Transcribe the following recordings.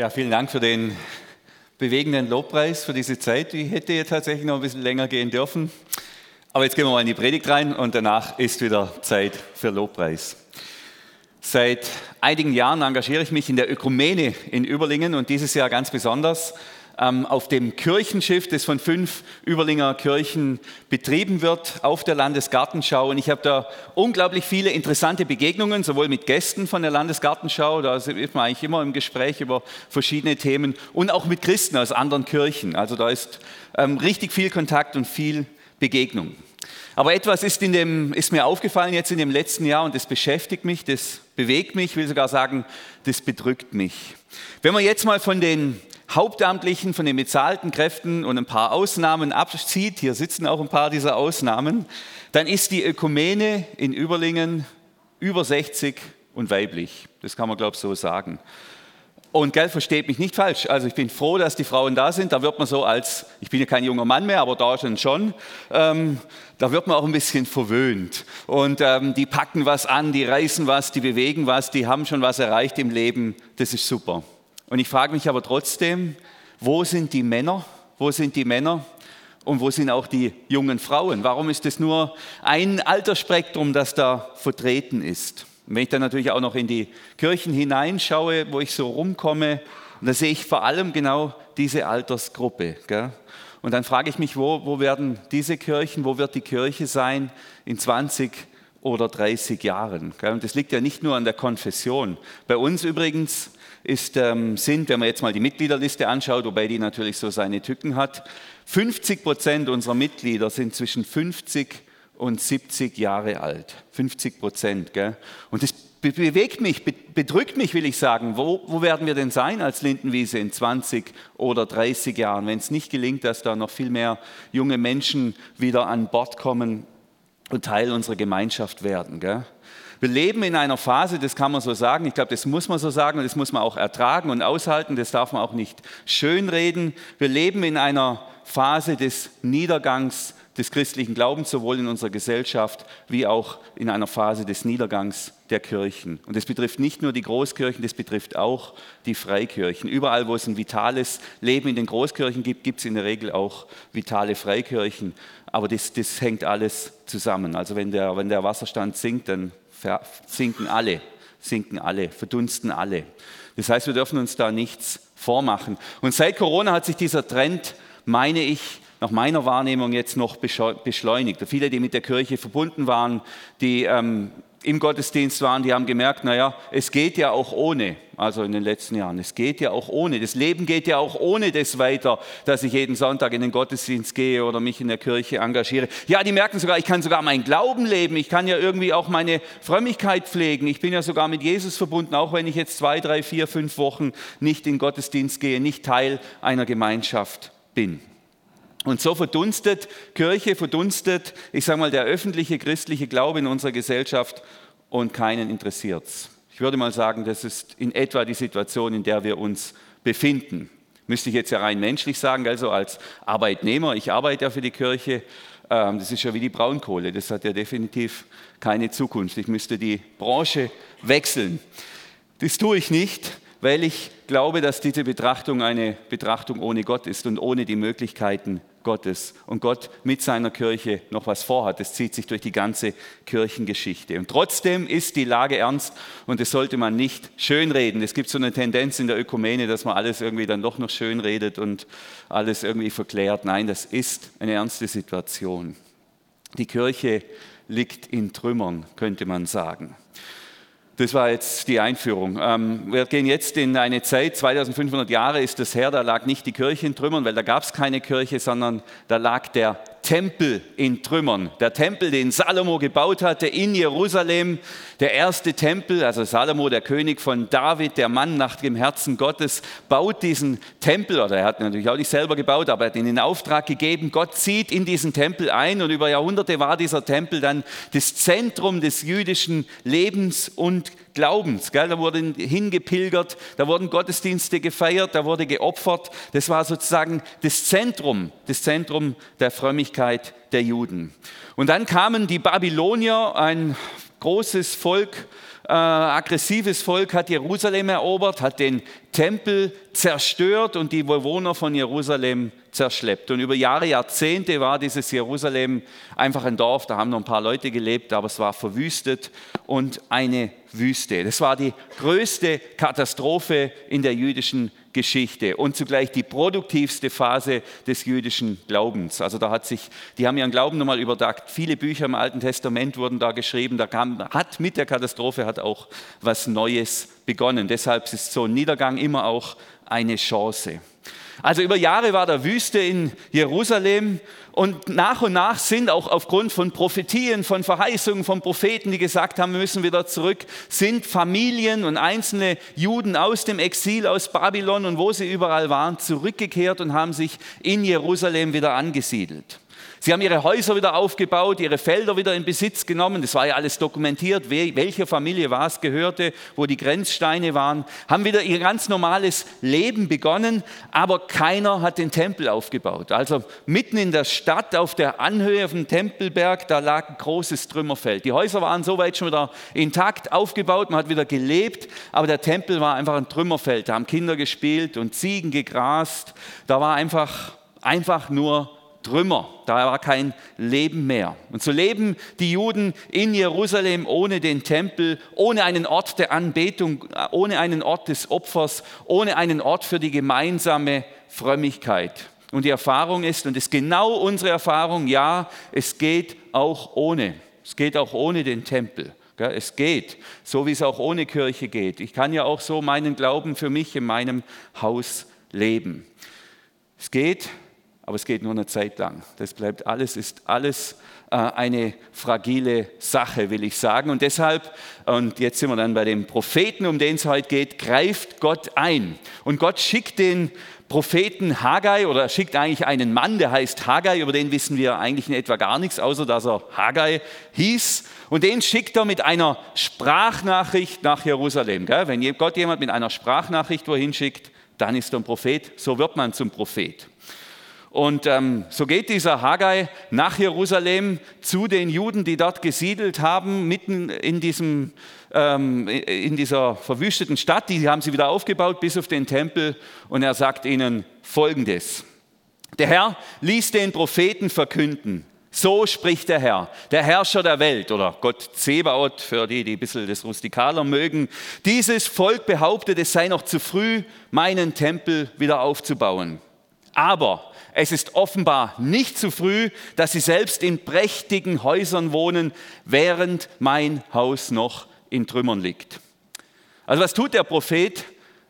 Ja, vielen Dank für den bewegenden Lobpreis, für diese Zeit. Die hätte ja tatsächlich noch ein bisschen länger gehen dürfen. Aber jetzt gehen wir mal in die Predigt rein und danach ist wieder Zeit für Lobpreis. Seit einigen Jahren engagiere ich mich in der Ökumene in Überlingen und dieses Jahr ganz besonders ähm, auf dem Kirchenschiff, das von fünf Überlinger Kirchen betrieben wird, auf der Landesgartenschau. Und ich habe da unglaublich viele interessante Begegnungen, sowohl mit Gästen von der Landesgartenschau, da ist man eigentlich immer im Gespräch über verschiedene Themen, und auch mit Christen aus anderen Kirchen. Also da ist ähm, richtig viel Kontakt und viel Begegnung. Aber etwas ist, in dem, ist mir aufgefallen jetzt in dem letzten Jahr und das beschäftigt mich, das bewegt mich, ich will sogar sagen, das bedrückt mich. Wenn man jetzt mal von den Hauptamtlichen, von den bezahlten Kräften und ein paar Ausnahmen abzieht, hier sitzen auch ein paar dieser Ausnahmen, dann ist die Ökumene in Überlingen über 60 und weiblich. Das kann man, glaube ich, so sagen. Und Geld versteht mich nicht falsch. Also ich bin froh, dass die Frauen da sind. Da wird man so als, ich bin ja kein junger Mann mehr, aber da schon schon, ähm, da wird man auch ein bisschen verwöhnt. Und ähm, die packen was an, die reißen was, die bewegen was, die haben schon was erreicht im Leben. Das ist super. Und ich frage mich aber trotzdem, wo sind die Männer? Wo sind die Männer? Und wo sind auch die jungen Frauen? Warum ist es nur ein Altersspektrum, das da vertreten ist? Und wenn ich dann natürlich auch noch in die Kirchen hineinschaue, wo ich so rumkomme, da sehe ich vor allem genau diese Altersgruppe. Gell? Und dann frage ich mich, wo, wo werden diese Kirchen, wo wird die Kirche sein in 20 oder 30 Jahren? Gell? Und das liegt ja nicht nur an der Konfession. Bei uns übrigens ist, ähm, sind, wenn man jetzt mal die Mitgliederliste anschaut, wobei die natürlich so seine Tücken hat, 50 Prozent unserer Mitglieder sind zwischen 50 und 70 Jahre alt. 50 Prozent. Und das bewegt mich, bedrückt mich, will ich sagen. Wo, wo werden wir denn sein als Lindenwiese in 20 oder 30 Jahren, wenn es nicht gelingt, dass da noch viel mehr junge Menschen wieder an Bord kommen und Teil unserer Gemeinschaft werden? Gell? Wir leben in einer Phase, das kann man so sagen, ich glaube, das muss man so sagen und das muss man auch ertragen und aushalten, das darf man auch nicht schönreden. Wir leben in einer Phase des Niedergangs des christlichen Glaubens, sowohl in unserer Gesellschaft wie auch in einer Phase des Niedergangs der Kirchen. Und das betrifft nicht nur die Großkirchen, das betrifft auch die Freikirchen. Überall, wo es ein vitales Leben in den Großkirchen gibt, gibt es in der Regel auch vitale Freikirchen. Aber das, das hängt alles zusammen. Also wenn der, wenn der Wasserstand sinkt, dann sinken alle, sinken alle, verdunsten alle. Das heißt, wir dürfen uns da nichts vormachen. Und seit Corona hat sich dieser Trend, meine ich, nach meiner Wahrnehmung jetzt noch beschleunigt. Viele, die mit der Kirche verbunden waren, die ähm, im Gottesdienst waren, die haben gemerkt, naja, es geht ja auch ohne, also in den letzten Jahren, es geht ja auch ohne. Das Leben geht ja auch ohne das weiter, dass ich jeden Sonntag in den Gottesdienst gehe oder mich in der Kirche engagiere. Ja, die merken sogar, ich kann sogar meinen Glauben leben, ich kann ja irgendwie auch meine Frömmigkeit pflegen. Ich bin ja sogar mit Jesus verbunden, auch wenn ich jetzt zwei, drei, vier, fünf Wochen nicht in den Gottesdienst gehe, nicht Teil einer Gemeinschaft bin. Und so verdunstet Kirche, verdunstet, ich sage mal, der öffentliche christliche Glaube in unserer Gesellschaft und keinen interessiert es. Ich würde mal sagen, das ist in etwa die Situation, in der wir uns befinden. Müsste ich jetzt ja rein menschlich sagen, also als Arbeitnehmer, ich arbeite ja für die Kirche, ähm, das ist ja wie die Braunkohle, das hat ja definitiv keine Zukunft. Ich müsste die Branche wechseln. Das tue ich nicht, weil ich glaube, dass diese Betrachtung eine Betrachtung ohne Gott ist und ohne die Möglichkeiten Gottes und Gott mit seiner Kirche noch was vorhat. Das zieht sich durch die ganze Kirchengeschichte. Und trotzdem ist die Lage ernst und das sollte man nicht schönreden. Es gibt so eine Tendenz in der Ökumene, dass man alles irgendwie dann doch noch schönredet und alles irgendwie verklärt. Nein, das ist eine ernste Situation. Die Kirche liegt in Trümmern, könnte man sagen. Das war jetzt die Einführung. Ähm, wir gehen jetzt in eine Zeit, 2500 Jahre ist das her, da lag nicht die Kirche in Trümmern, weil da gab es keine Kirche, sondern da lag der Tempel in Trümmern. Der Tempel, den Salomo gebaut hatte in Jerusalem, der erste Tempel, also Salomo, der König von David, der Mann nach dem Herzen Gottes, baut diesen Tempel, oder er hat ihn natürlich auch nicht selber gebaut, aber er hat ihn in Auftrag gegeben. Gott zieht in diesen Tempel ein und über Jahrhunderte war dieser Tempel dann das Zentrum des jüdischen Lebens und Glaubens. Gell? Da wurden hingepilgert, da wurden Gottesdienste gefeiert, da wurde geopfert. Das war sozusagen das Zentrum, das Zentrum der Frömmigkeit der Juden. Und dann kamen die Babylonier, ein großes Volk, äh, aggressives Volk hat Jerusalem erobert, hat den Tempel zerstört und die Bewohner von Jerusalem zerschleppt. Und über Jahre, Jahrzehnte war dieses Jerusalem einfach ein Dorf, da haben noch ein paar Leute gelebt, aber es war verwüstet und eine Wüste. Das war die größte Katastrophe in der jüdischen Geschichte und zugleich die produktivste Phase des jüdischen Glaubens. Also da hat sich, die haben ihren Glauben nochmal überdacht. Viele Bücher im Alten Testament wurden da geschrieben. Da kam, hat mit der Katastrophe hat auch was Neues begonnen. Deshalb ist so ein Niedergang immer auch eine Chance. Also über Jahre war da Wüste in Jerusalem und nach und nach sind auch aufgrund von Prophetien, von Verheißungen von Propheten, die gesagt haben, wir müssen wieder zurück, sind Familien und einzelne Juden aus dem Exil, aus Babylon und wo sie überall waren, zurückgekehrt und haben sich in Jerusalem wieder angesiedelt. Sie haben ihre Häuser wieder aufgebaut, ihre Felder wieder in Besitz genommen. Das war ja alles dokumentiert, welcher Familie was gehörte, wo die Grenzsteine waren. Haben wieder ihr ganz normales Leben begonnen, aber keiner hat den Tempel aufgebaut. Also mitten in der Stadt, auf der Anhöhe dem Tempelberg, da lag ein großes Trümmerfeld. Die Häuser waren soweit schon wieder intakt aufgebaut, man hat wieder gelebt, aber der Tempel war einfach ein Trümmerfeld. Da haben Kinder gespielt und Ziegen gegrast. Da war einfach, einfach nur Trümmer, da war kein Leben mehr. Und so leben die Juden in Jerusalem ohne den Tempel, ohne einen Ort der Anbetung, ohne einen Ort des Opfers, ohne einen Ort für die gemeinsame Frömmigkeit. Und die Erfahrung ist, und es ist genau unsere Erfahrung, ja, es geht auch ohne. Es geht auch ohne den Tempel. Es geht, so wie es auch ohne Kirche geht. Ich kann ja auch so meinen Glauben für mich in meinem Haus leben. Es geht, aber es geht nur eine Zeit lang. Das bleibt alles, ist alles äh, eine fragile Sache, will ich sagen. Und deshalb, und jetzt sind wir dann bei dem Propheten, um den es heute geht, greift Gott ein. Und Gott schickt den Propheten Haggai oder schickt eigentlich einen Mann, der heißt Haggai, über den wissen wir eigentlich in etwa gar nichts, außer dass er Haggai hieß. Und den schickt er mit einer Sprachnachricht nach Jerusalem. Wenn Gott jemand mit einer Sprachnachricht wohin schickt, dann ist er ein Prophet. So wird man zum Prophet. Und ähm, so geht dieser Haggai nach Jerusalem zu den Juden, die dort gesiedelt haben, mitten in, diesem, ähm, in dieser verwüsteten Stadt. Die haben sie wieder aufgebaut bis auf den Tempel. Und er sagt ihnen Folgendes. Der Herr ließ den Propheten verkünden. So spricht der Herr, der Herrscher der Welt oder Gott Zebaoth, für die, die ein bisschen das Rustikaler mögen. Dieses Volk behauptet, es sei noch zu früh, meinen Tempel wieder aufzubauen. Aber es ist offenbar nicht zu früh, dass sie selbst in prächtigen Häusern wohnen, während mein Haus noch in Trümmern liegt. Also was tut der Prophet?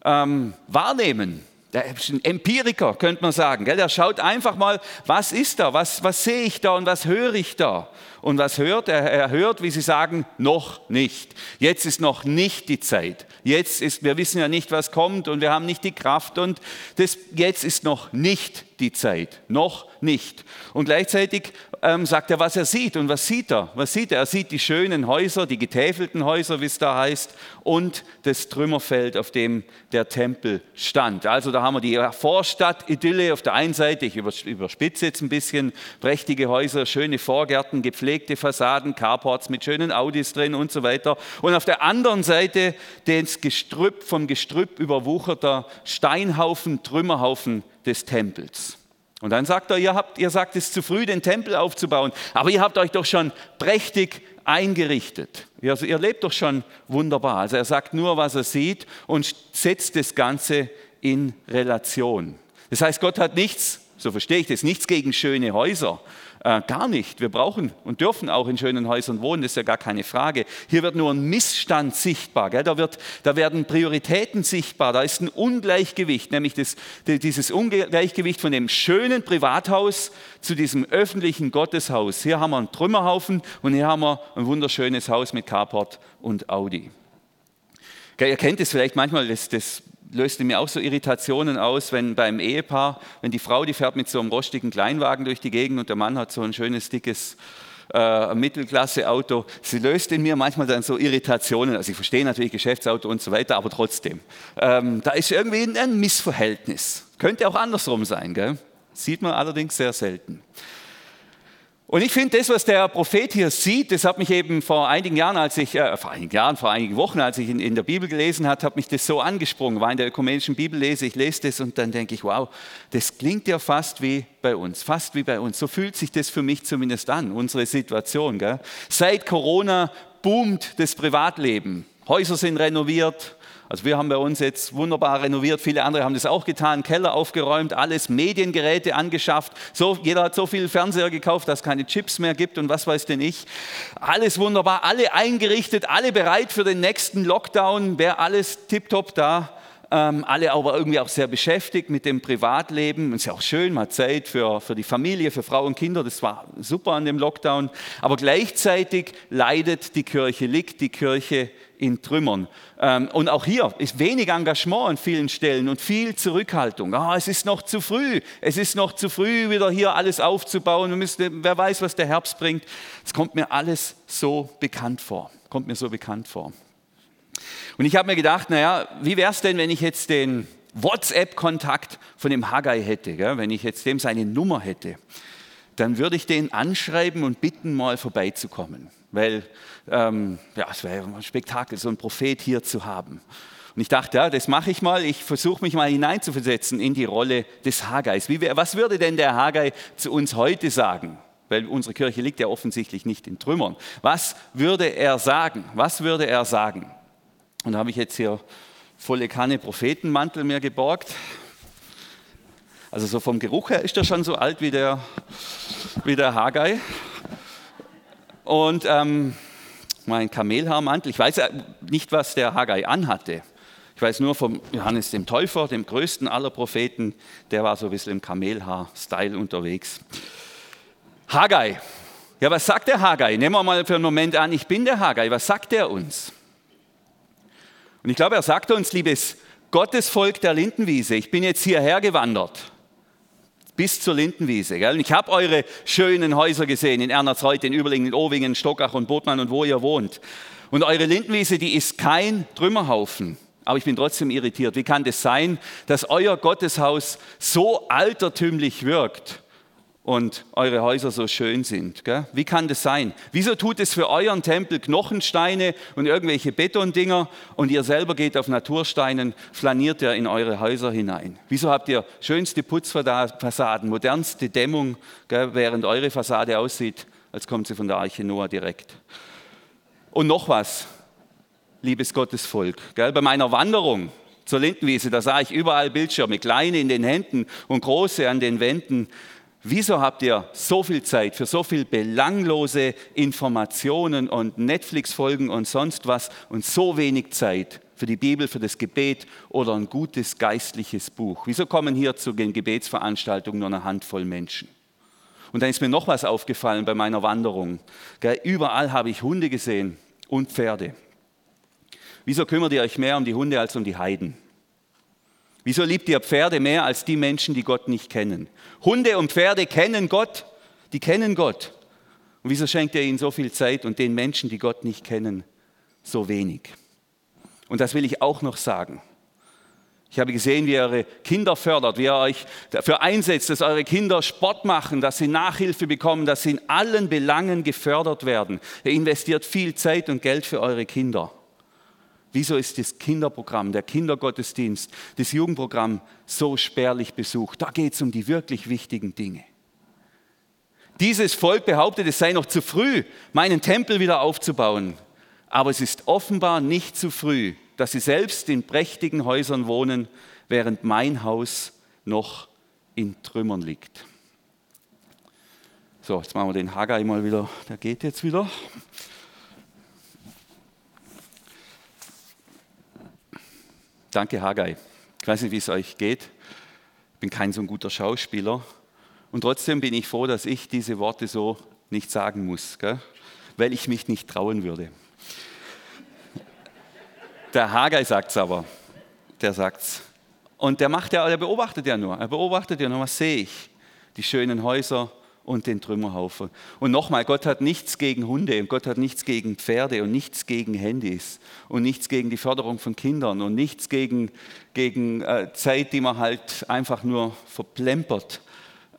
Ähm, wahrnehmen. Der ist ein Empiriker, könnte man sagen. Gell? Der schaut einfach mal, was ist da, was, was sehe ich da und was höre ich da. Und was hört er? Er hört, wie sie sagen, noch nicht. Jetzt ist noch nicht die Zeit. Jetzt ist, wir wissen ja nicht, was kommt und wir haben nicht die Kraft und das, jetzt ist noch nicht die Zeit. Noch nicht. Und gleichzeitig ähm, sagt er, was er sieht. Und was sieht er? Was sieht er? Er sieht die schönen Häuser, die getäfelten Häuser, wie es da heißt, und das Trümmerfeld, auf dem der Tempel stand. Also da haben wir die Vorstadt-Idylle auf der einen Seite, ich überspitze jetzt ein bisschen, prächtige Häuser, schöne Vorgärten, gepflegte Fassaden, Carports mit schönen Audis drin und so weiter. Und auf der anderen Seite den Gestrüpp, vom Gestrüpp überwucherter Steinhaufen, Trümmerhaufen des Tempels. Und dann sagt er, ihr, habt, ihr sagt es zu früh, den Tempel aufzubauen, aber ihr habt euch doch schon prächtig eingerichtet. Also ihr lebt doch schon wunderbar. Also er sagt nur, was er sieht und setzt das Ganze in Relation. Das heißt, Gott hat nichts, so verstehe ich das, nichts gegen schöne Häuser, äh, gar nicht. Wir brauchen und dürfen auch in schönen Häusern wohnen, das ist ja gar keine Frage. Hier wird nur ein Missstand sichtbar. Gell? Da, wird, da werden Prioritäten sichtbar. Da ist ein Ungleichgewicht, nämlich das, dieses Ungleichgewicht von dem schönen Privathaus zu diesem öffentlichen Gotteshaus. Hier haben wir einen Trümmerhaufen und hier haben wir ein wunderschönes Haus mit Carport und Audi. Ihr kennt es vielleicht manchmal, das, das löste mir auch so Irritationen aus, wenn beim Ehepaar, wenn die Frau, die fährt mit so einem rostigen Kleinwagen durch die Gegend und der Mann hat so ein schönes, dickes äh, Mittelklasse-Auto. Sie löst in mir manchmal dann so Irritationen. Also ich verstehe natürlich Geschäftsauto und so weiter, aber trotzdem. Ähm, da ist irgendwie ein Missverhältnis. Könnte auch andersrum sein, gell? Sieht man allerdings sehr selten. Und ich finde, das, was der Prophet hier sieht, das hat mich eben vor einigen Jahren, als ich, äh, vor einigen Jahren, vor einigen Wochen, als ich in, in der Bibel gelesen habe, hat mich das so angesprungen, war in der ökumenischen Bibellese, ich lese das und dann denke ich, wow, das klingt ja fast wie bei uns, fast wie bei uns. So fühlt sich das für mich zumindest an, unsere Situation. Gell? Seit Corona boomt das Privatleben. Häuser sind renoviert, also wir haben bei uns jetzt wunderbar renoviert, viele andere haben das auch getan, Keller aufgeräumt, alles Mediengeräte angeschafft. So, jeder hat so viel Fernseher gekauft, dass es keine Chips mehr gibt und was weiß denn ich. Alles wunderbar, alle eingerichtet, alle bereit für den nächsten Lockdown, wäre alles tiptop da. Ähm, alle aber irgendwie auch sehr beschäftigt mit dem Privatleben. Es ist ja auch schön, mal Zeit für, für die Familie, für Frau und Kinder. Das war super an dem Lockdown. Aber gleichzeitig leidet die Kirche, liegt die Kirche in Trümmern. Ähm, und auch hier ist wenig Engagement an vielen Stellen und viel Zurückhaltung. Ah, es ist noch zu früh. Es ist noch zu früh, wieder hier alles aufzubauen. Müssen, wer weiß, was der Herbst bringt. Es kommt mir alles so bekannt vor. Kommt mir so bekannt vor. Und ich habe mir gedacht, naja, wie wäre es denn, wenn ich jetzt den WhatsApp-Kontakt von dem Haggai hätte, gell? wenn ich jetzt dem seine Nummer hätte, dann würde ich den anschreiben und bitten, mal vorbeizukommen. Weil ähm, ja, es wäre ein Spektakel, so einen Prophet hier zu haben. Und ich dachte, ja, das mache ich mal. Ich versuche mich mal hineinzuversetzen in die Rolle des Haggais. Wie, was würde denn der Haggai zu uns heute sagen? Weil unsere Kirche liegt ja offensichtlich nicht in Trümmern. Was würde er sagen? Was würde er sagen? Und da habe ich jetzt hier volle Kanne Prophetenmantel mir geborgt. Also so vom Geruch her ist er schon so alt wie der, wie der Haggai. Und ähm, mein Kamelhaarmantel, ich weiß nicht, was der Haggai anhatte. Ich weiß nur vom Johannes dem Täufer, dem größten aller Propheten, der war so ein bisschen im Kamelhaar-Style unterwegs. Haggai. Ja, was sagt der Haggai? Nehmen wir mal für einen Moment an, ich bin der Haggai. Was sagt er uns? Und ich glaube, er sagt uns, liebes Gottesvolk der Lindenwiese, ich bin jetzt hierher gewandert bis zur Lindenwiese. Gell? Ich habe eure schönen Häuser gesehen in Ernersreuth, in Überlingen, in Owingen, Stockach und Botmann und wo ihr wohnt. Und eure Lindenwiese, die ist kein Trümmerhaufen. Aber ich bin trotzdem irritiert. Wie kann das sein, dass euer Gotteshaus so altertümlich wirkt? Und eure Häuser so schön sind. Gell? Wie kann das sein? Wieso tut es für euren Tempel Knochensteine und irgendwelche Betondinger und ihr selber geht auf Natursteinen, flaniert ihr in eure Häuser hinein? Wieso habt ihr schönste Putzfassaden, modernste Dämmung, gell, während eure Fassade aussieht, als kommt sie von der Arche Noah direkt? Und noch was, liebes Gottesvolk, gell, bei meiner Wanderung zur Lindenwiese, da sah ich überall Bildschirme, kleine in den Händen und große an den Wänden. Wieso habt ihr so viel Zeit für so viel belanglose Informationen und Netflix-Folgen und sonst was und so wenig Zeit für die Bibel, für das Gebet oder ein gutes geistliches Buch? Wieso kommen hier zu den Gebetsveranstaltungen nur eine Handvoll Menschen? Und dann ist mir noch was aufgefallen bei meiner Wanderung. Überall habe ich Hunde gesehen und Pferde. Wieso kümmert ihr euch mehr um die Hunde als um die Heiden? Wieso liebt ihr Pferde mehr als die Menschen, die Gott nicht kennen? Hunde und Pferde kennen Gott, die kennen Gott. Und wieso schenkt ihr ihnen so viel Zeit und den Menschen, die Gott nicht kennen, so wenig? Und das will ich auch noch sagen. Ich habe gesehen, wie ihr eure Kinder fördert, wie ihr euch dafür einsetzt, dass eure Kinder Sport machen, dass sie Nachhilfe bekommen, dass sie in allen Belangen gefördert werden. Ihr investiert viel Zeit und Geld für eure Kinder. Wieso ist das Kinderprogramm, der Kindergottesdienst, das Jugendprogramm so spärlich besucht? Da geht es um die wirklich wichtigen Dinge. Dieses Volk behauptet, es sei noch zu früh, meinen Tempel wieder aufzubauen. Aber es ist offenbar nicht zu früh, dass sie selbst in prächtigen Häusern wohnen, während mein Haus noch in Trümmern liegt. So, jetzt machen wir den Haggai mal wieder. Der geht jetzt wieder. Danke, Haggai. Ich weiß nicht, wie es euch geht. Ich bin kein so ein guter Schauspieler. Und trotzdem bin ich froh, dass ich diese Worte so nicht sagen muss, gell? weil ich mich nicht trauen würde. Der Haggai sagt es aber. Der sagt es. Und der macht ja, der beobachtet ja nur. Er beobachtet ja nur, was sehe ich? Die schönen Häuser, und den Trümmerhaufen. Und nochmal, Gott hat nichts gegen Hunde und Gott hat nichts gegen Pferde und nichts gegen Handys und nichts gegen die Förderung von Kindern und nichts gegen, gegen äh, Zeit, die man halt einfach nur verplempert.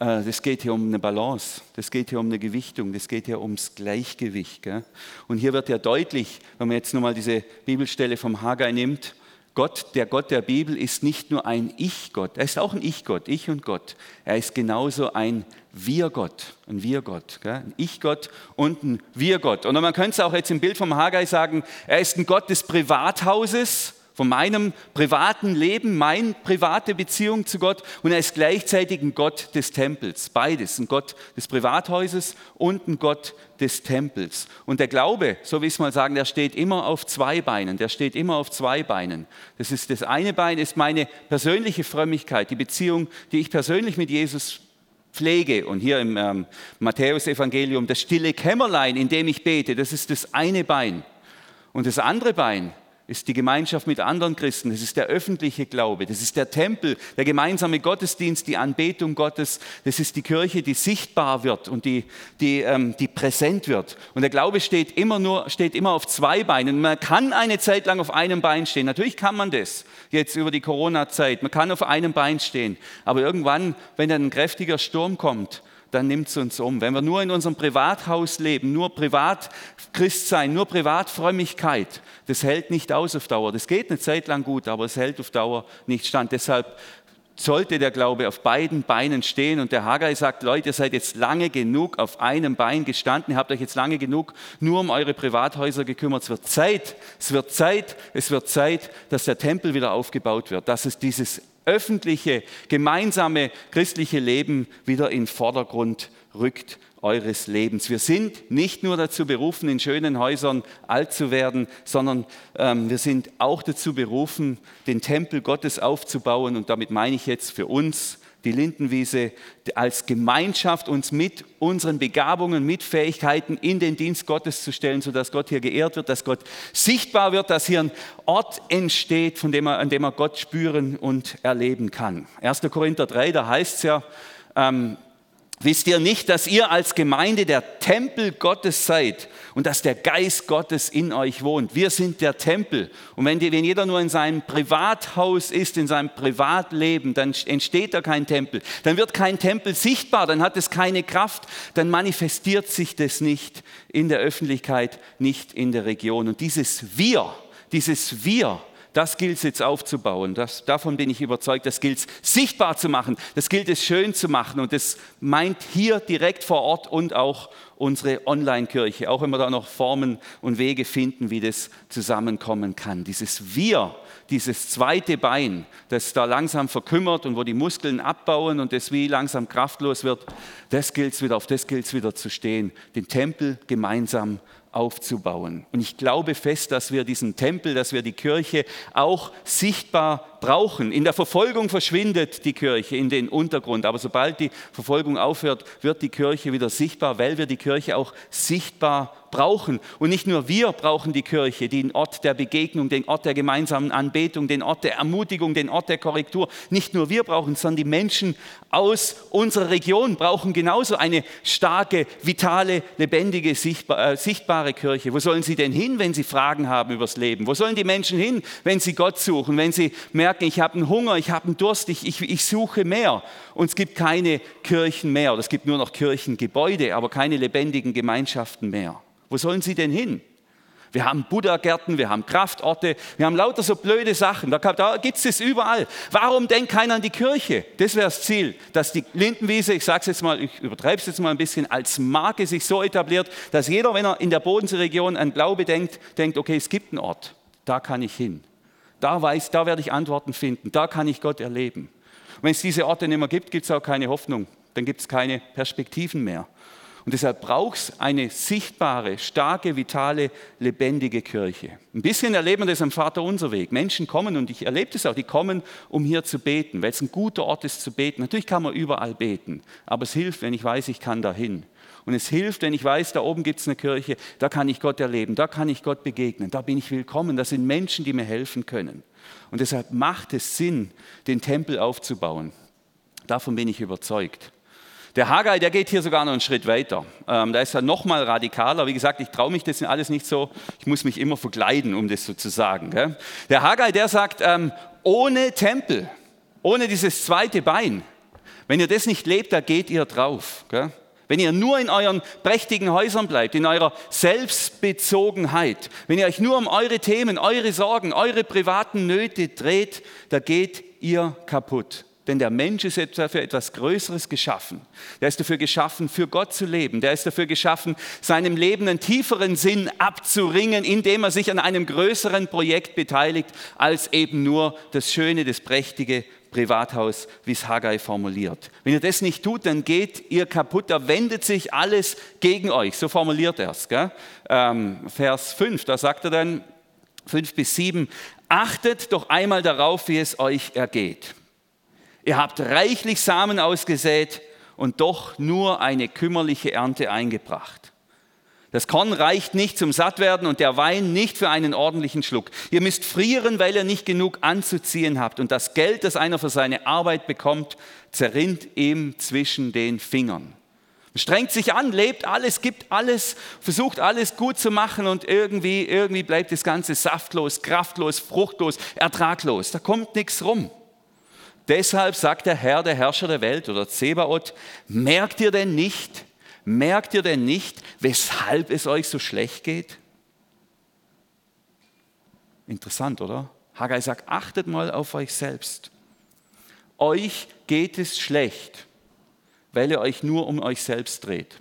äh, das geht hier um eine Balance, das geht hier um eine Gewichtung, das geht hier ums Gleichgewicht. Gell? Und hier wird ja deutlich, wenn man jetzt nochmal diese Bibelstelle vom Haggai nimmt, Gott, der Gott der Bibel, ist nicht nur ein Ich-Gott, er ist auch ein Ich-Gott, Ich und Gott. Er ist genauso ein Wir-Gott, ein Wir-Gott, ein Ich-Gott und ein Wir-Gott. Und man könnte es auch jetzt im Bild vom Haggai sagen, er ist ein Gott des Privathauses von meinem privaten Leben, meine private Beziehung zu Gott und er ist gleichzeitig ein Gott des Tempels. Beides, ein Gott des Privathauses und ein Gott des Tempels. Und der Glaube, so wie ich es mal sagen, der steht immer auf zwei Beinen. Der steht immer auf zwei Beinen. Das ist das eine Bein ist meine persönliche Frömmigkeit, die Beziehung, die ich persönlich mit Jesus pflege. Und hier im ähm, Matthäusevangelium das stille Kämmerlein, in dem ich bete, das ist das eine Bein. Und das andere Bein, ist die Gemeinschaft mit anderen Christen, das ist der öffentliche Glaube, das ist der Tempel, der gemeinsame Gottesdienst, die Anbetung Gottes, das ist die Kirche, die sichtbar wird und die, die, ähm, die präsent wird. Und der Glaube steht immer, nur, steht immer auf zwei Beinen. Man kann eine Zeit lang auf einem Bein stehen, natürlich kann man das jetzt über die Corona-Zeit, man kann auf einem Bein stehen, aber irgendwann, wenn dann ein kräftiger Sturm kommt, dann nimmt es uns um. Wenn wir nur in unserem Privathaus leben, nur privat Christ sein, nur Privatfrömmigkeit, das hält nicht aus auf Dauer. Das geht eine Zeit lang gut, aber es hält auf Dauer nicht stand. Deshalb sollte der Glaube auf beiden Beinen stehen. Und der Haggai sagt, Leute, ihr seid jetzt lange genug auf einem Bein gestanden, ihr habt euch jetzt lange genug nur um eure Privathäuser gekümmert. Es wird Zeit, es wird Zeit, es wird Zeit, dass der Tempel wieder aufgebaut wird, dass es dieses öffentliche, gemeinsame christliche Leben wieder in Vordergrund rückt eures Lebens. Wir sind nicht nur dazu berufen, in schönen Häusern alt zu werden, sondern ähm, wir sind auch dazu berufen, den Tempel Gottes aufzubauen. Und damit meine ich jetzt für uns die Lindenwiese als Gemeinschaft uns mit unseren Begabungen, mit Fähigkeiten in den Dienst Gottes zu stellen, sodass Gott hier geehrt wird, dass Gott sichtbar wird, dass hier ein Ort entsteht, von dem er, an dem er Gott spüren und erleben kann. 1. Korinther 3, da heißt es ja, ähm, Wisst ihr nicht, dass ihr als Gemeinde der Tempel Gottes seid und dass der Geist Gottes in euch wohnt? Wir sind der Tempel. Und wenn, die, wenn jeder nur in seinem Privathaus ist, in seinem Privatleben, dann entsteht da kein Tempel. Dann wird kein Tempel sichtbar, dann hat es keine Kraft, dann manifestiert sich das nicht in der Öffentlichkeit, nicht in der Region. Und dieses Wir, dieses Wir, das gilt es jetzt aufzubauen. Das, davon bin ich überzeugt. Das gilt es sichtbar zu machen. Das gilt es schön zu machen. Und das meint hier direkt vor Ort und auch unsere Online-Kirche. Auch wenn wir da noch Formen und Wege finden, wie das zusammenkommen kann. Dieses Wir, dieses zweite Bein, das da langsam verkümmert und wo die Muskeln abbauen und das wie langsam kraftlos wird, das gilt es wieder, auf das gilt es wieder zu stehen. Den Tempel gemeinsam aufzubauen. Und ich glaube fest, dass wir diesen Tempel, dass wir die Kirche auch sichtbar brauchen. In der Verfolgung verschwindet die Kirche in den Untergrund, aber sobald die Verfolgung aufhört, wird die Kirche wieder sichtbar, weil wir die Kirche auch sichtbar brauchen. Und nicht nur wir brauchen die Kirche, den Ort der Begegnung, den Ort der gemeinsamen Anbetung, den Ort der Ermutigung, den Ort der Korrektur. Nicht nur wir brauchen, sondern die Menschen aus unserer Region brauchen genauso eine starke, vitale, lebendige, äh, sichtbare Kirche. Wo sollen sie denn hin, wenn sie Fragen haben übers Leben? Wo sollen die Menschen hin, wenn sie Gott suchen, wenn sie merken, ich habe einen Hunger, ich habe einen Durst, ich, ich, ich suche mehr? Und es gibt keine Kirchen mehr, es gibt nur noch Kirchengebäude, aber keine lebendigen Gemeinschaften mehr. Wo sollen sie denn hin? Wir haben Buddha-Gärten, wir haben Kraftorte, wir haben lauter so blöde Sachen. Da, da gibt es das überall. Warum denkt keiner an die Kirche? Das wäre das Ziel, dass die Lindenwiese, ich sage es jetzt mal, ich übertreibe es jetzt mal ein bisschen, als Marke sich so etabliert, dass jeder, wenn er in der Bodenseeregion an Glaube denkt, denkt, okay, es gibt einen Ort, da kann ich hin. Da weiß, da werde ich Antworten finden, da kann ich Gott erleben. wenn es diese Orte nicht mehr gibt, gibt es auch keine Hoffnung, dann gibt es keine Perspektiven mehr. Und deshalb braucht es eine sichtbare, starke, vitale, lebendige Kirche. Ein bisschen erleben wir das am Vater unser Weg. Menschen kommen, und ich erlebe das auch, die kommen, um hier zu beten, weil es ein guter Ort ist zu beten. Natürlich kann man überall beten, aber es hilft, wenn ich weiß, ich kann dahin. Und es hilft, wenn ich weiß, da oben gibt es eine Kirche, da kann ich Gott erleben, da kann ich Gott begegnen, da bin ich willkommen, da sind Menschen, die mir helfen können. Und deshalb macht es Sinn, den Tempel aufzubauen. Davon bin ich überzeugt. Der Haggai, der geht hier sogar noch einen Schritt weiter. Ähm, da ist er noch mal radikaler. Wie gesagt, ich traue mich das alles nicht so. Ich muss mich immer verkleiden, um das so zu sagen. Gell? Der Haggai, der sagt, ähm, ohne Tempel, ohne dieses zweite Bein, Wenn ihr das nicht lebt, da geht ihr drauf. Gell? Wenn ihr nur in euren prächtigen Häusern bleibt, in eurer Selbstbezogenheit, wenn ihr euch nur um eure Themen, eure Sorgen, eure privaten Nöte dreht, da geht ihr kaputt. Denn der Mensch ist dafür etwas Größeres geschaffen. Der ist dafür geschaffen, für Gott zu leben. Der ist dafür geschaffen, seinem Leben einen tieferen Sinn abzuringen, indem er sich an einem größeren Projekt beteiligt, als eben nur das Schöne, das Prächtige Privathaus, wie es Haggai formuliert. Wenn ihr das nicht tut, dann geht ihr kaputt, da wendet sich alles gegen euch. So formuliert er es. Ähm, Vers 5, da sagt er dann, 5 bis 7, achtet doch einmal darauf, wie es euch ergeht. Ihr habt reichlich Samen ausgesät und doch nur eine kümmerliche Ernte eingebracht. Das Korn reicht nicht zum Sattwerden und der Wein nicht für einen ordentlichen Schluck. Ihr müsst frieren, weil ihr nicht genug anzuziehen habt. Und das Geld, das einer für seine Arbeit bekommt, zerrinnt ihm zwischen den Fingern. Strengt sich an, lebt alles, gibt alles, versucht alles gut zu machen und irgendwie, irgendwie bleibt das Ganze saftlos, kraftlos, fruchtlos, ertraglos. Da kommt nichts rum. Deshalb sagt der Herr, der Herrscher der Welt oder Zebaoth, merkt ihr denn nicht, merkt ihr denn nicht, weshalb es euch so schlecht geht? Interessant, oder? Haggai sagt, achtet mal auf euch selbst. Euch geht es schlecht, weil ihr euch nur um euch selbst dreht.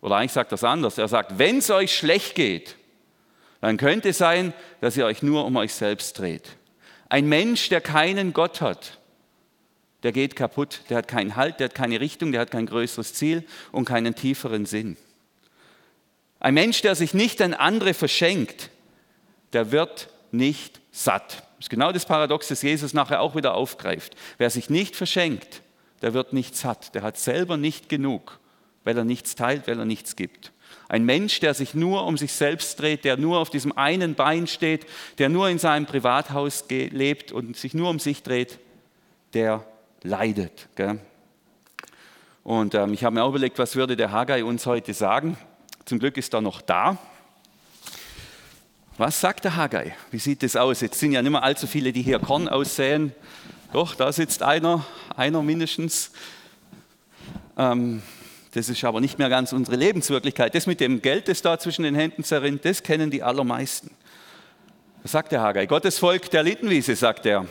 Oder eigentlich sagt es anders. Er sagt, wenn es euch schlecht geht, dann könnte es sein, dass ihr euch nur um euch selbst dreht. Ein Mensch, der keinen Gott hat, der geht kaputt, der hat keinen Halt, der hat keine Richtung, der hat kein größeres Ziel und keinen tieferen Sinn. Ein Mensch, der sich nicht an andere verschenkt, der wird nicht satt. Das ist genau das Paradox, das Jesus nachher auch wieder aufgreift. Wer sich nicht verschenkt, der wird nicht satt, der hat selber nicht genug, weil er nichts teilt, weil er nichts gibt. Ein Mensch, der sich nur um sich selbst dreht, der nur auf diesem einen Bein steht, der nur in seinem Privathaus lebt und sich nur um sich dreht, der leidet. Gell? Und ähm, ich habe mir auch überlegt, was würde der Haggai uns heute sagen? Zum Glück ist er noch da. Was sagt der Haggai? Wie sieht es aus? Jetzt sind ja nicht mehr allzu viele, die hier Korn aussäen. Doch, da sitzt einer, einer mindestens. Ähm, das ist aber nicht mehr ganz unsere Lebenswirklichkeit. Das mit dem Geld, das da zwischen den Händen zerrinnt, das kennen die allermeisten. Was sagt der Haggai? Gottes Volk der Littenwiese, sagt er.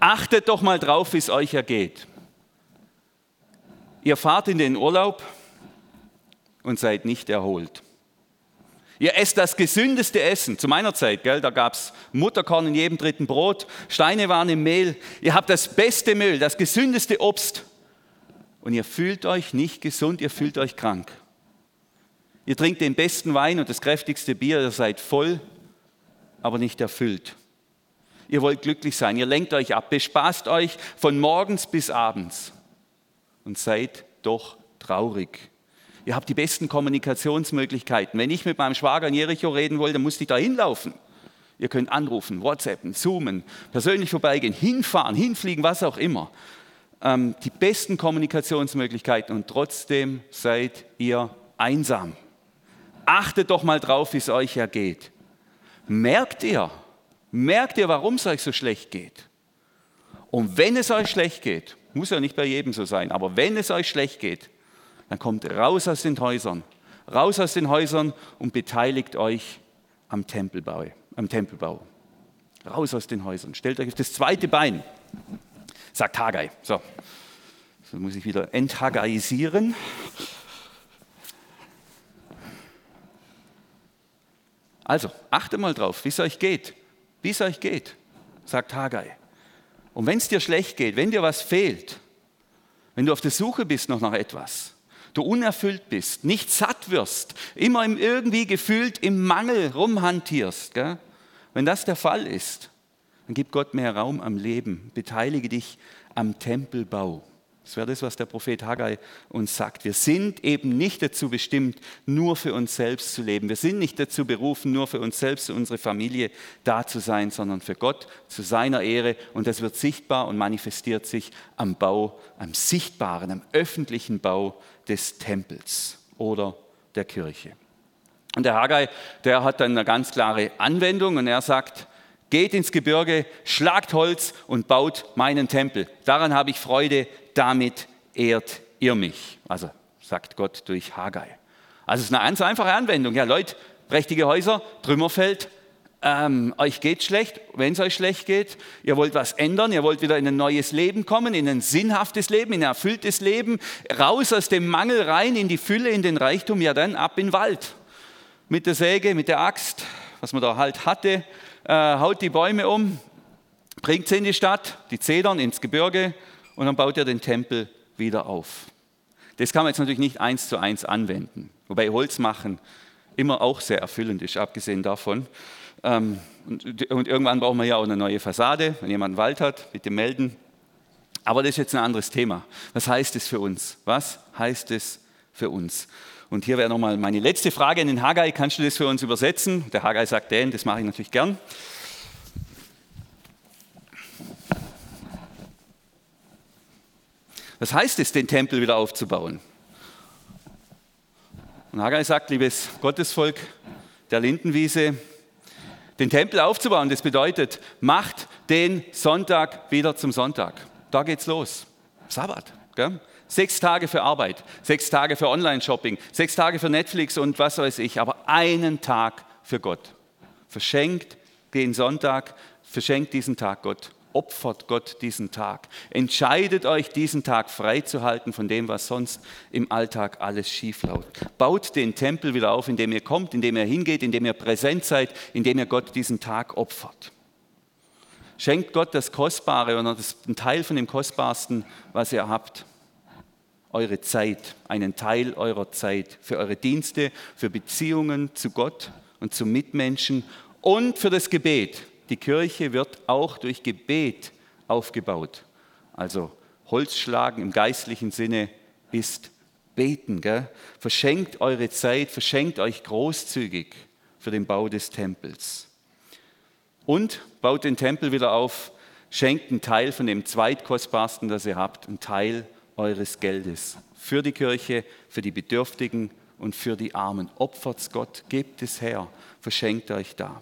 Achtet doch mal drauf, wie es euch ergeht. Ihr fahrt in den Urlaub und seid nicht erholt. Ihr esst das gesündeste Essen. Zu meiner Zeit, gell, da gab es Mutterkorn in jedem dritten Brot, Steine waren im Mehl. Ihr habt das beste Mehl, das gesündeste Obst und ihr fühlt euch nicht gesund, ihr fühlt euch krank. Ihr trinkt den besten Wein und das kräftigste Bier, ihr seid voll, aber nicht erfüllt. Ihr wollt glücklich sein, ihr lenkt euch ab, bespaßt euch von morgens bis abends und seid doch traurig. Ihr habt die besten Kommunikationsmöglichkeiten. Wenn ich mit meinem Schwager in Jericho reden wollte, dann musste ich da hinlaufen. Ihr könnt anrufen, WhatsAppen, Zoomen, persönlich vorbeigehen, hinfahren, hinfliegen, was auch immer ähm, die besten Kommunikationsmöglichkeiten und trotzdem seid ihr einsam. Achtet doch mal drauf, wie es euch ergeht. Merkt ihr, merkt ihr, warum es euch so schlecht geht? Und wenn es euch schlecht geht, muss ja nicht bei jedem so sein, aber wenn es euch schlecht geht, dann kommt raus aus den Häusern, raus aus den Häusern und beteiligt euch am Tempelbau. Am Tempelbau. Raus aus den Häusern. Stellt euch auf das zweite Bein sagt Haggai. So, so muss ich wieder enthagaisieren. Also, achte mal drauf, wie es euch geht. Wie es euch geht, sagt Haggai. Und wenn es dir schlecht geht, wenn dir was fehlt, wenn du auf der Suche bist noch nach etwas, du unerfüllt bist, nicht satt wirst, immer im irgendwie gefühlt im Mangel rumhantierst, gell? wenn das der Fall ist, dann gib Gott mehr Raum am Leben. Beteilige dich am Tempelbau. Das wäre das, was der Prophet Haggai uns sagt. Wir sind eben nicht dazu bestimmt, nur für uns selbst zu leben. Wir sind nicht dazu berufen, nur für uns selbst und unsere Familie da zu sein, sondern für Gott, zu seiner Ehre. Und das wird sichtbar und manifestiert sich am Bau, am sichtbaren, am öffentlichen Bau des Tempels oder der Kirche. Und der Haggai, der hat dann eine ganz klare Anwendung und er sagt, Geht ins Gebirge, schlagt Holz und baut meinen Tempel. Daran habe ich Freude, damit ehrt ihr mich. Also sagt Gott durch Haggai. Also es ist eine ganz einfache Anwendung. Ja, Leute, prächtige Häuser, Trümmerfeld, ähm, euch geht schlecht, wenn es euch schlecht geht, ihr wollt was ändern, ihr wollt wieder in ein neues Leben kommen, in ein sinnhaftes Leben, in ein erfülltes Leben, raus aus dem Mangel rein in die Fülle, in den Reichtum, ja dann ab in den Wald. Mit der Säge, mit der Axt, was man da halt hatte, äh, haut die Bäume um, bringt sie in die Stadt, die Zedern ins Gebirge und dann baut ihr den Tempel wieder auf. Das kann man jetzt natürlich nicht eins zu eins anwenden, wobei Holz machen immer auch sehr erfüllend ist, abgesehen davon. Ähm, und, irgendwann brauchen wir ja auch eine neue Fassade, wenn jemand einen Wald hat, bitte melden. Aber das ist jetzt ein anderes Thema. Was heißt es für uns? Was heißt es für uns? Und hier wäre nochmal meine letzte Frage an den Haggai. Kannst du das für uns übersetzen? Der Haggai sagt, Dan, das mache ich natürlich gern. Was heißt es, den Tempel wieder aufzubauen? Und Haggai sagt, liebes Gottesvolk der Lindenwiese, den Tempel aufzubauen, das bedeutet, macht den Sonntag wieder zum Sonntag. Da geht's los. Sabbat. Gell? Sechs Tage für Arbeit, sechs Tage für Online-Shopping, sechs Tage für Netflix und was weiß ich, aber einen Tag für Gott. Verschenkt den Sonntag, verschenkt diesen Tag Gott opfert Gott diesen Tag. Entscheidet euch, diesen Tag freizuhalten von dem, was sonst im Alltag alles schief läuft. Baut den Tempel wieder auf, indem ihr kommt, indem ihr hingeht, indem ihr präsent seid, indem ihr Gott diesen Tag opfert. Schenkt Gott das Kostbare oder einen Teil von dem Kostbarsten, was ihr habt. Eure Zeit, einen Teil eurer Zeit für eure Dienste, für Beziehungen zu Gott und zu Mitmenschen und für das Gebet. Die Kirche wird auch durch Gebet aufgebaut. Also Holzschlagen im geistlichen Sinne ist beten. Gell? Verschenkt eure Zeit, verschenkt euch großzügig für den Bau des Tempels. Und baut den Tempel wieder auf, schenkt einen Teil von dem zweitkostbarsten, das ihr habt, einen Teil eures Geldes für die Kirche, für die Bedürftigen und für die Armen. Opfert's Gott, gebt es her, verschenkt euch da.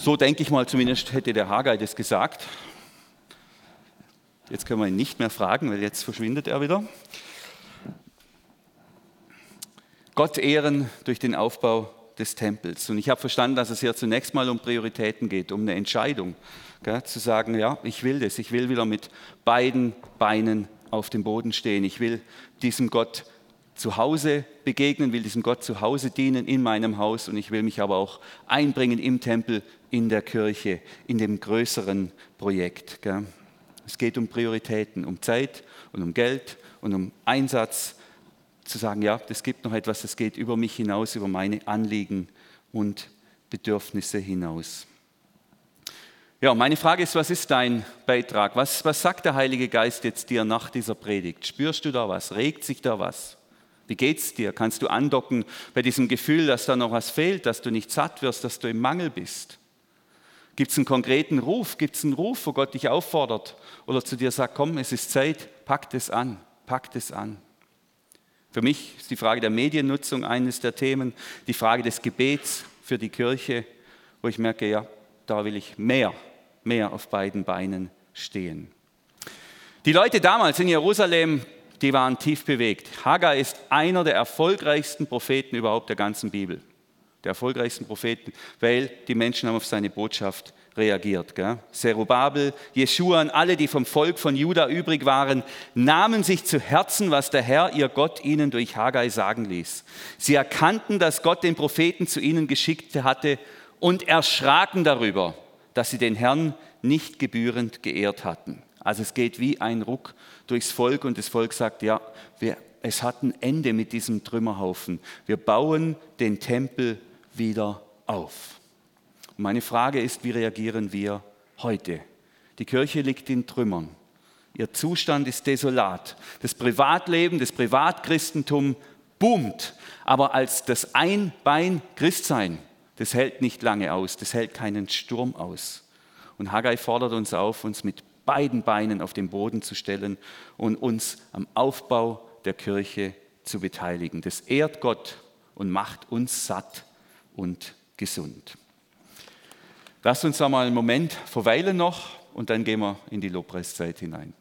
So denke ich mal, zumindest hätte der Haggai das gesagt. Jetzt können wir ihn nicht mehr fragen, weil jetzt verschwindet er wieder. Gott ehren durch den Aufbau des Tempels. Und ich habe verstanden, dass es hier zunächst mal um Prioritäten geht, um eine Entscheidung. Gell, zu sagen, ja, ich will das, ich will wieder mit beiden Beinen auf dem Boden stehen. Ich will diesem Gott zu Hause begegnen, will diesem Gott zu Hause dienen in meinem Haus und ich will mich aber auch einbringen im Tempel, in der Kirche, in dem größeren Projekt. Gell? Es geht um Prioritäten, um Zeit und um Geld und um Einsatz, zu sagen, ja, es gibt noch etwas, das geht über mich hinaus, über meine Anliegen und Bedürfnisse hinaus. Ja, meine Frage ist, was ist dein Beitrag? Was, was sagt der Heilige Geist jetzt dir nach dieser Predigt? Spürst du da was? Regt sich da was? Wie geht's dir? Kannst du andocken bei diesem Gefühl, dass da noch was fehlt, dass du nicht satt wirst, dass du im Mangel bist? Gibt es einen konkreten Ruf? Gibt es einen Ruf, wo Gott dich auffordert oder zu dir sagt, komm, es ist Zeit, pack es an, pack es an. Für mich ist die Frage der Mediennutzung eines der Themen, die Frage des Gebets für die Kirche, wo ich merke, ja, da will ich mehr, mehr auf beiden Beinen stehen. Die Leute damals in Jerusalem die waren tief bewegt. Haggai ist einer der erfolgreichsten Propheten überhaupt der ganzen Bibel. Der erfolgreichsten Propheten, weil die Menschen haben auf seine Botschaft reagiert. Gell? Zerubabel, Jeschua und alle, die vom Volk von Juda übrig waren, nahmen sich zu Herzen, was der Herr, ihr Gott, ihnen durch Haggai sagen ließ. Sie erkannten, dass Gott den Propheten zu ihnen geschickt hatte und erschraken darüber, dass sie den Herrn nicht gebührend geehrt hatten. Also es geht wie ein Ruck durchs Volk und das Volk sagt, ja, wir, es hat ein Ende mit diesem Trümmerhaufen. Wir bauen den Tempel wieder auf. Meine Frage ist, wie reagieren wir heute? Die Kirche liegt in Trümmern. Ihr Zustand ist desolat. Das Privatleben, das Privatchristentum boomt. Aber als das Einbein-Christsein, das hält nicht lange aus, das hält keinen Sturm aus. Und Haggai fordert uns auf, uns mit beiden Beinen auf den Boden zu stellen und uns am Aufbau der Kirche zu beteiligen. Das ehrt Gott und macht uns satt und gesund. Lasst uns da mal einen Moment verweilen noch und dann gehen wir in die Lobpreiszeit hinein.